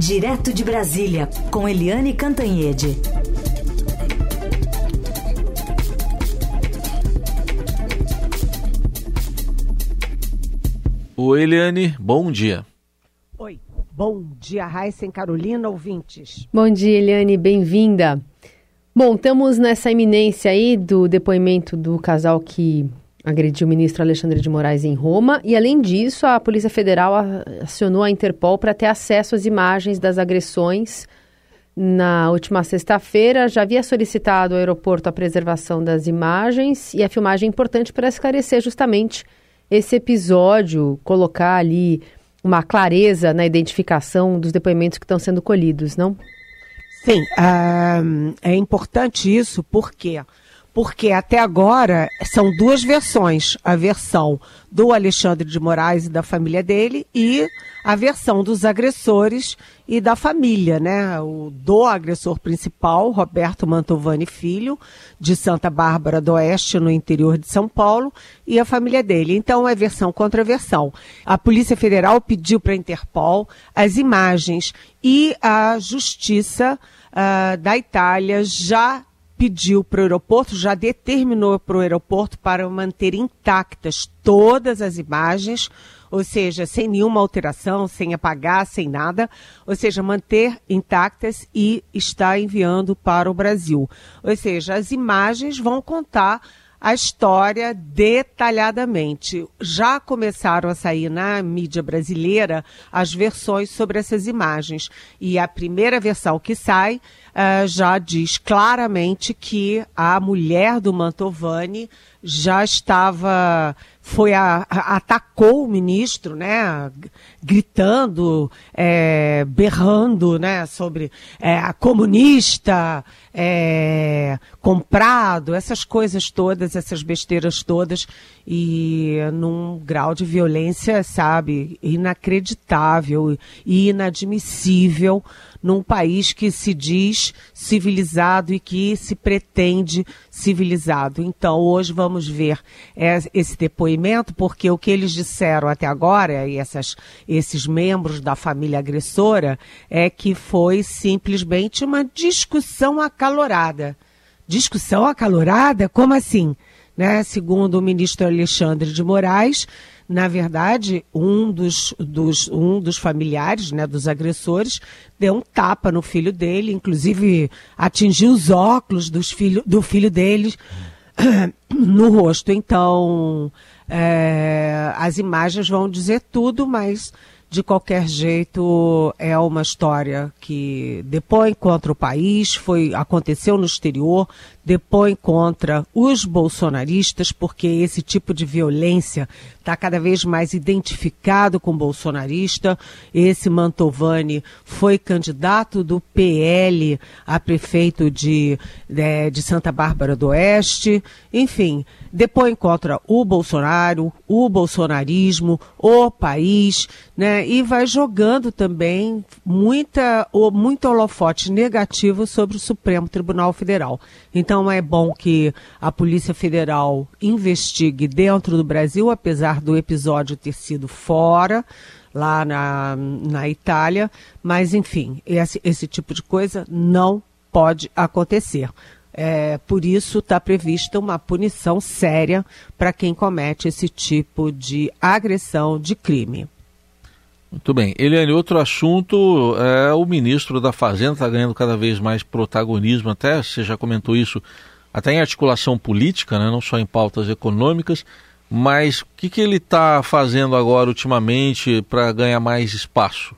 Direto de Brasília, com Eliane Cantanhede. Oi, Eliane, bom dia. Oi, bom dia, Raíssa Carolina, ouvintes. Bom dia, Eliane, bem-vinda. Bom, estamos nessa iminência aí do depoimento do casal que agrediu o ministro Alexandre de Moraes em Roma. E, além disso, a Polícia Federal acionou a Interpol para ter acesso às imagens das agressões. Na última sexta-feira, já havia solicitado ao aeroporto a preservação das imagens e a filmagem é importante para esclarecer justamente esse episódio, colocar ali uma clareza na identificação dos depoimentos que estão sendo colhidos, não? Sim, uh, é importante isso porque porque até agora são duas versões: a versão do Alexandre de Moraes e da família dele e a versão dos agressores e da família, né? O do agressor principal, Roberto Mantovani Filho, de Santa Bárbara do Oeste, no interior de São Paulo, e a família dele. Então é versão contra versão. A Polícia Federal pediu para a Interpol as imagens e a Justiça uh, da Itália já pediu para o aeroporto, já determinou para o aeroporto para manter intactas todas as imagens, ou seja, sem nenhuma alteração, sem apagar, sem nada, ou seja, manter intactas e está enviando para o Brasil. Ou seja, as imagens vão contar a história detalhadamente. Já começaram a sair na mídia brasileira as versões sobre essas imagens. E a primeira versão que sai uh, já diz claramente que a mulher do Mantovani já estava foi a, a, atacou o ministro, né, gritando, é, berrando, né, sobre é, comunista, é, comprado, essas coisas todas, essas besteiras todas, e num grau de violência, sabe, inacreditável e inadmissível num país que se diz civilizado e que se pretende civilizado. Então, hoje vamos ver esse depoimento, porque o que eles disseram até agora, e essas, esses membros da família agressora, é que foi simplesmente uma discussão acalorada. Discussão acalorada? Como assim? Né? Segundo o ministro Alexandre de Moraes, na verdade, um dos, dos, um dos familiares, né, dos agressores, deu um tapa no filho dele, inclusive atingiu os óculos dos filho, do filho dele no rosto. Então, é, as imagens vão dizer tudo, mas de qualquer jeito é uma história que depõe contra o país, foi aconteceu no exterior, depõe contra os bolsonaristas, porque esse tipo de violência está cada vez mais identificado com bolsonarista. Esse Mantovani foi candidato do PL a prefeito de, de, é, de Santa Bárbara do Oeste. Enfim, depõe contra o Bolsonaro, o bolsonarismo, o país, né? E vai jogando também muita, muito holofote negativo sobre o Supremo Tribunal Federal. Então, é bom que a Polícia Federal investigue dentro do Brasil, apesar do episódio ter sido fora, lá na, na Itália, mas enfim, esse, esse tipo de coisa não pode acontecer. É, por isso está prevista uma punição séria para quem comete esse tipo de agressão de crime. Muito bem. Eliane, outro assunto é o ministro da Fazenda está ganhando cada vez mais protagonismo, até você já comentou isso, até em articulação política, né, não só em pautas econômicas, mas o que, que ele está fazendo agora ultimamente para ganhar mais espaço?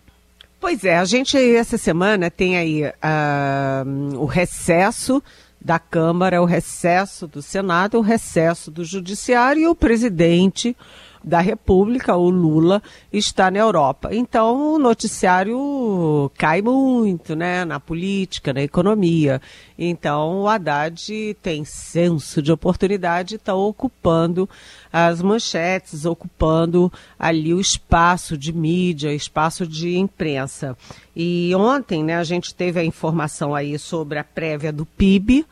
Pois é, a gente essa semana tem aí uh, o recesso da Câmara, o recesso do Senado, o recesso do Judiciário e o presidente da República, o Lula, está na Europa. Então o noticiário cai muito, né, na política, na economia. Então o Haddad tem senso de oportunidade, está ocupando as manchetes, ocupando ali o espaço de mídia, espaço de imprensa. E ontem, né, a gente teve a informação aí sobre a prévia do PIB,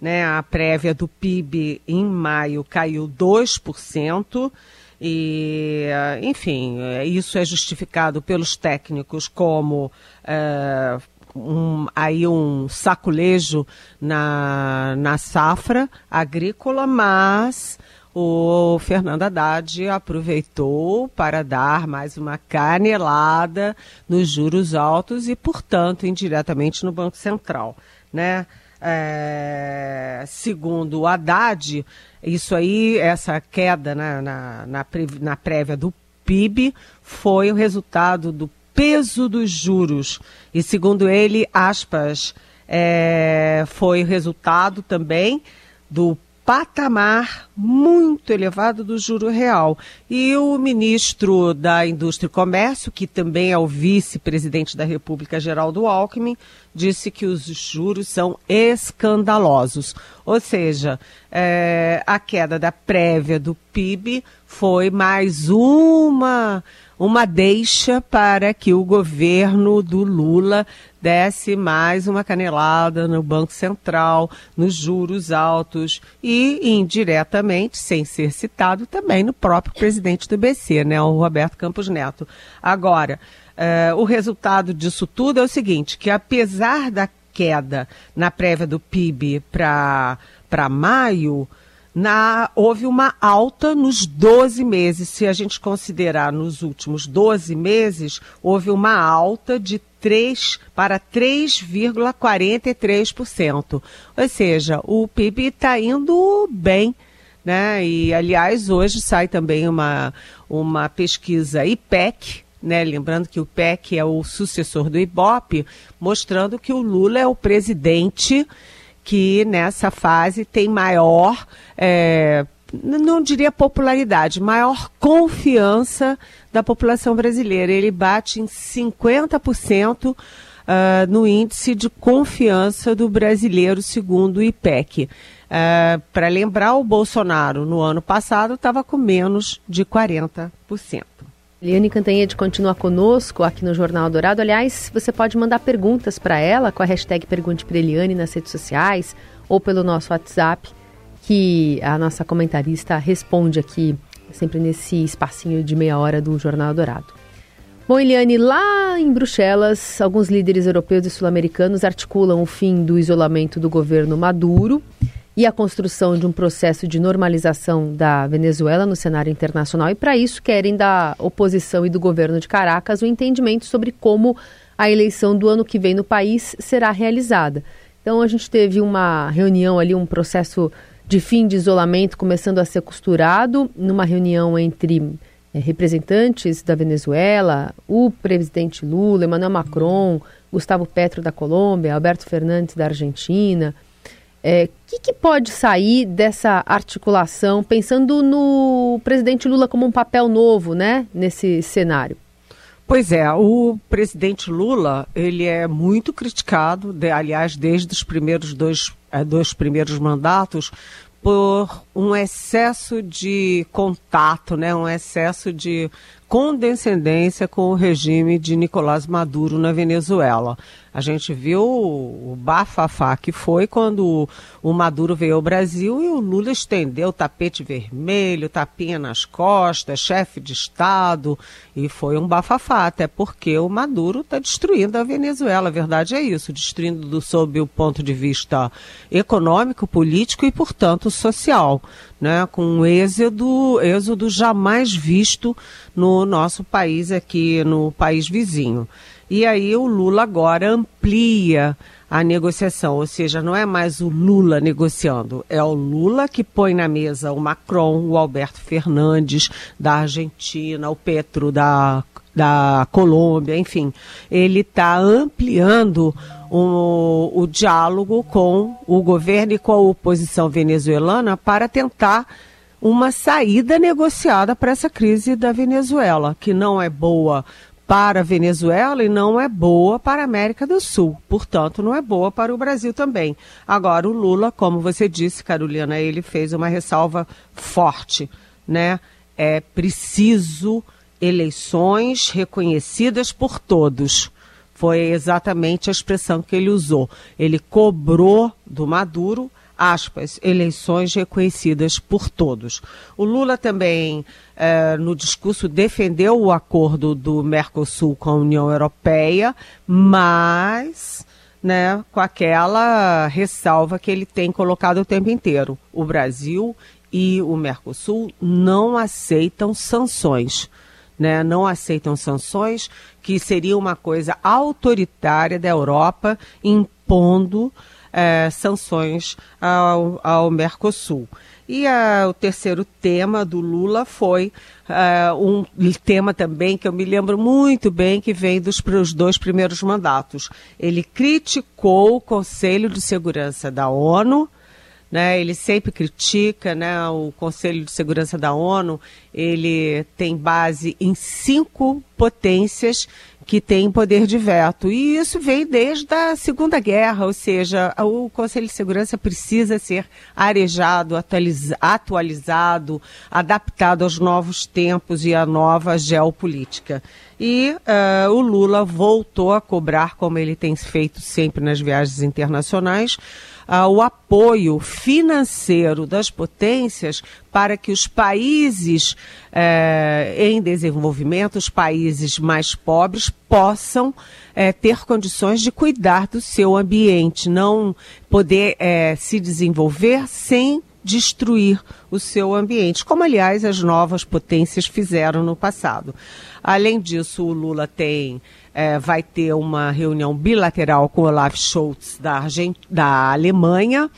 né, a prévia do PIB em maio caiu 2%, E, enfim, isso é justificado pelos técnicos como é, um, aí um saculejo na, na safra agrícola, mas o Fernando Haddad aproveitou para dar mais uma canelada nos juros altos e, portanto, indiretamente no Banco Central. Né? É, segundo o Haddad, isso aí, essa queda na, na, na, na prévia do PIB foi o resultado do peso dos juros. E segundo ele, aspas, é, foi o resultado também do patamar muito elevado do juro real. E o ministro da Indústria e Comércio, que também é o vice-presidente da República, Geraldo Alckmin, disse que os juros são escandalosos. Ou seja, é, a queda da prévia do PIB foi mais uma uma deixa para que o governo do Lula desse mais uma canelada no Banco Central, nos juros altos e, indiretamente, sem ser citado, também no próprio presidente do BC, né, o Roberto Campos Neto. Agora, eh, o resultado disso tudo é o seguinte, que apesar da queda na prévia do PIB para maio, na, houve uma alta nos 12 meses. Se a gente considerar nos últimos 12 meses, houve uma alta de 3 para 3,43%. Ou seja, o PIB está indo bem. Né? E, aliás, hoje sai também uma, uma pesquisa IPEC, né? Lembrando que o PEC é o sucessor do IBOP, mostrando que o Lula é o presidente que nessa fase tem maior, é, não diria popularidade, maior confiança da população brasileira. Ele bate em 50% uh, ah, no índice de confiança do brasileiro, segundo o IPEC. Uh, Para lembrar, o Bolsonaro no ano passado estava com menos de 40%. Eliane Cantanhede continua conosco aqui no Jornal Dourado. Aliás, você pode mandar perguntas para ela com a hashtag Pergunte para Eliane nas redes sociais ou pelo nosso WhatsApp, que a nossa comentarista responde aqui, sempre nesse espacinho de meia hora do Jornal Dourado. Bom, Eliane, lá em Bruxelas, alguns líderes europeus e sul-americanos articulam o fim do isolamento do governo Maduro e a construção de um processo de normalização da Venezuela no cenário internacional. E para isso querem da oposição e do governo de Caracas o um entendimento sobre como a eleição do ano que vem no país será realizada. Então a gente teve uma reunião ali, um processo de fim de isolamento começando a ser costurado, numa reunião entre é, representantes da Venezuela, o presidente Lula, Emmanuel Macron, Gustavo Petro da Colômbia, Alberto Fernandes da Argentina. O é, que, que, pode sair dessa articulação, pensando no presidente Lula como um papel novo, né, nesse cenário? Pois é, o presidente Lula, ele é muito criticado, de, aliás, desde os primeiros dois, é, dois primeiros mandatos, por um excesso de contato, né, um excesso de condescendência com o regime de Nicolás Maduro na Venezuela. A gente viu o bafafá que foi quando o Maduro veio ao Brasil e o Lula estendeu tapete vermelho, tapinha nas costas, chefe de Estado, e foi um bafafá, até porque o Maduro está destruindo a Venezuela. A verdade é isso, destruindo do, sob o ponto de vista econômico, político e, portanto, social, né? com um êxodo, êxodo jamais visto no nosso país aqui, no país vizinho. E aí o Lula agora amplia a negociação, ou seja, não é mais o Lula negociando, é o Lula que põe na mesa o Macron, o Alberto Fernandes da Argentina, o Petro da, da Colômbia, enfim, ele está ampliando o, o diálogo com o governo e com a oposição venezuelana para tentar uma saída negociada para essa crise da Venezuela, que não é boa para a Venezuela e não é boa para a América do Sul. Portanto, não é boa para o Brasil também. Agora, o Lula, como você disse, Carolina, ele fez uma ressalva forte, né? É preciso eleições reconhecidas por todos. Foi exatamente a expressão que ele usou. Ele cobrou do Maduro aspas, eleições reconhecidas por todos. O Lula também, eh, no discurso, defendeu o acordo do Mercosul com a União Europeia, mas né, com aquela ressalva que ele tem colocado o tempo inteiro. O Brasil e o Mercosul não aceitam sanções. Né, não aceitam sanções, que seria uma coisa autoritária da Europa impondo é, sanções ao, ao Mercosul. E a, o terceiro tema do Lula foi uh, um tema também que eu me lembro muito bem que vem dos dois primeiros mandatos. Ele criticou o Conselho de Segurança da ONU, né, ele sempre critica né, o Conselho de Segurança da ONU, ele tem base em cinco potências que tem poder de veto. E isso vem desde a Segunda Guerra, ou seja, o Conselho de Segurança precisa ser arejado, atualizado, adaptado aos novos tempos e à nova geopolítica. E uh, o Lula voltou a cobrar, como ele tem feito sempre nas viagens internacionais, uh, o apoio financeiro das potências para que os países uh, em desenvolvimento, os países mais pobres, possam eh, ter condições de cuidar do seu ambiente, não poder eh, se desenvolver sem destruir o seu ambiente, como aliás as novas potências fizeram no passado. Além disso, o Lula tem é, vai ter uma reunião bilateral com Olaf Scholz da, Argent... da Alemanha.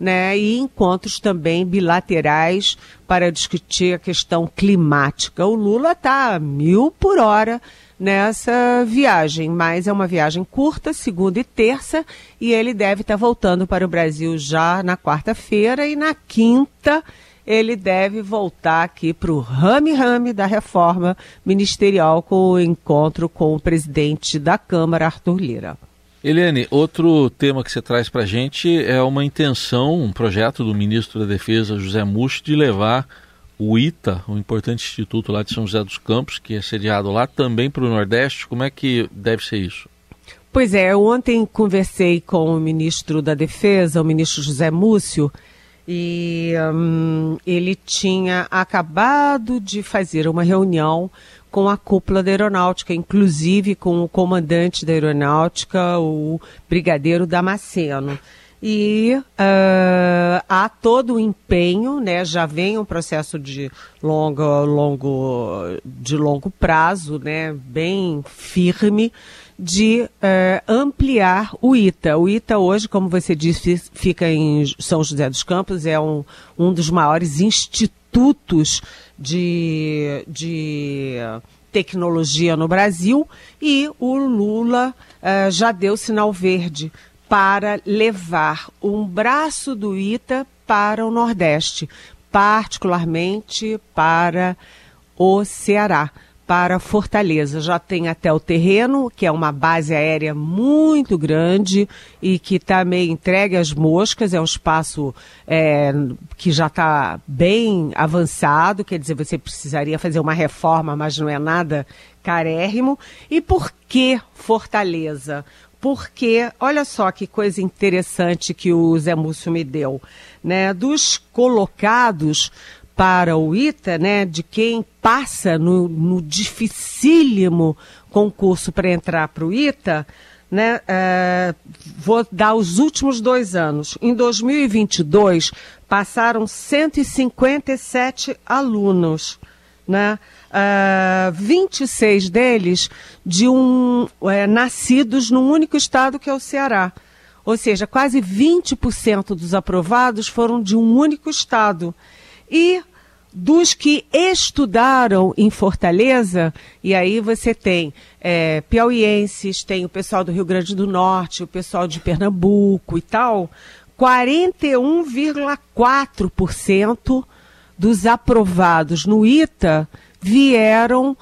Né, e encontros também bilaterais para discutir a questão climática. O Lula está mil por hora nessa viagem, mas é uma viagem curta, segunda e terça, e ele deve estar tá voltando para o Brasil já na quarta-feira e na quinta ele deve voltar aqui para o rame-rame da reforma ministerial com o encontro com o presidente da Câmara, Arthur Lira. Eliane, outro tema que você traz para a gente é uma intenção, um projeto do ministro da Defesa, José Muxo, de levar o ITA, o um importante instituto lá de São José dos Campos, que é sediado lá, também para o Nordeste. Como é que deve ser isso? Pois é, ontem conversei com o ministro da Defesa, o ministro José Múcio, e um, ele tinha acabado de fazer uma reunião com a cúpula da aeronáutica, inclusive com o comandante da aeronáutica, o brigadeiro Damasceno. E uh, há todo o empenho, né? Já vem um processo de longo, longo, de longo prazo, né? Bem firme de uh, ampliar o ITA. O ITA hoje, como você disse, fica em São José dos Campos, é um, um dos maiores institutos de, de tecnologia no Brasil e o Lula uh, já deu sinal verde para levar um braço do ITA para o Nordeste, particularmente para o Ceará para Fortaleza. Já tem até o terreno, que é uma base aérea muito grande e que está meio entregue às moscas. É um espaço é, que já está bem avançado, quer dizer, você precisaria fazer uma reforma, mas não é nada carérrimo. E por que Fortaleza? Porque, olha só que coisa interessante que o Zé Múcio me deu, né? Dos colocados para o ITA, né, de quem passa no, no dificílimo concurso para entrar para o ITA, né, uh, vou dar os últimos dois anos. Em 2022, passaram 157 alunos, né, uh, 26 deles de um, é, nascidos num único estado que é o Ceará. Ou seja, quase 20% dos aprovados foram de um único estado. E dos que estudaram em Fortaleza, e aí você tem é, piauienses, tem o pessoal do Rio Grande do Norte, o pessoal de Pernambuco e tal, 41,4% dos aprovados no ITA vieram uh,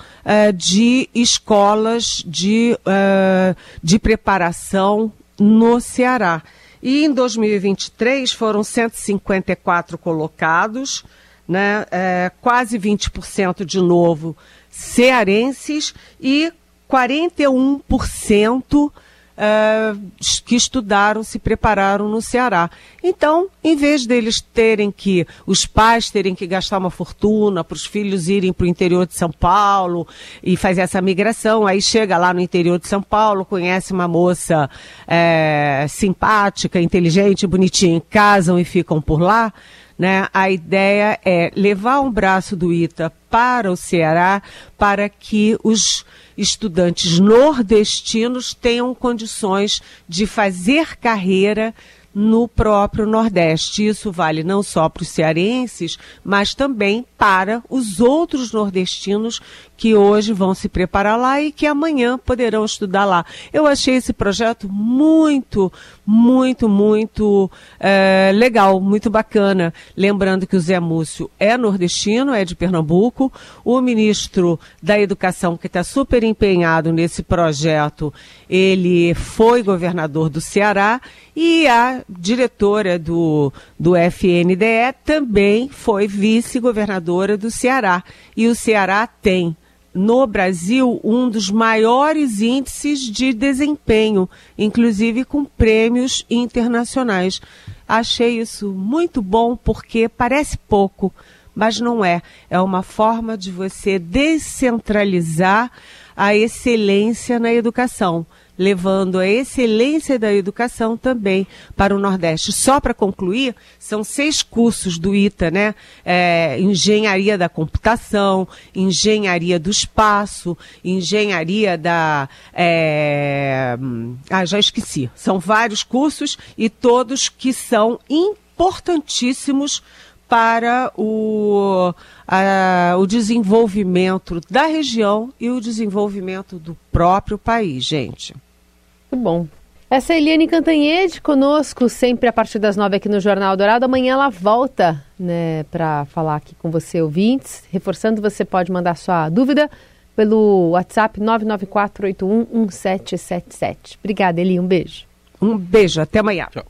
de escolas de, uh, de preparação no Ceará. E em 2023 foram 154 colocados, né, é, quase 20% de novo cearenses e 41% uh, que estudaram, se prepararam no Ceará. Então, em vez deles terem que, os pais terem que gastar uma fortuna para os filhos irem para o interior de São Paulo e fazer essa migração, aí chega lá no interior de São Paulo, conhece uma moça é, simpática, inteligente, bonitinha, casam e ficam por lá. Né? A ideia é levar um braço do ITA para o Ceará para que os estudantes nordestinos tenham condições de fazer carreira no próprio Nordeste. Isso vale não só para os cearenses, mas também para os outros nordestinos que hoje vão se preparar lá e que amanhã poderão estudar lá. Eu achei esse projeto muito, muito, muito é, legal, muito bacana. Lembrando que o Zé Múcio é nordestino, é de Pernambuco. O ministro da Educação, que está super empenhado nesse projeto, ele foi governador do Ceará e a diretora do, do FNDE também foi vice-governadora do Ceará. E o Ceará tem no Brasil um dos maiores índices de desempenho, inclusive com prêmios internacionais. Achei isso muito bom porque parece pouco, mas não é. É uma forma de você descentralizar a excelência na educação levando a excelência da educação também para o Nordeste. Só para concluir, são seis cursos do ITA, né? É, engenharia da computação, engenharia do espaço, engenharia da. É... Ah, já esqueci. São vários cursos e todos que são importantíssimos para o, a, o desenvolvimento da região e o desenvolvimento do próprio país, gente. Muito bom. Essa é a Eliane Cantanhede conosco, sempre a partir das nove aqui no Jornal Dourado. Amanhã ela volta né, para falar aqui com você, ouvintes. Reforçando, você pode mandar sua dúvida pelo WhatsApp 994811777. Obrigada, Eli. Um beijo. Um beijo. Até amanhã. Tchau.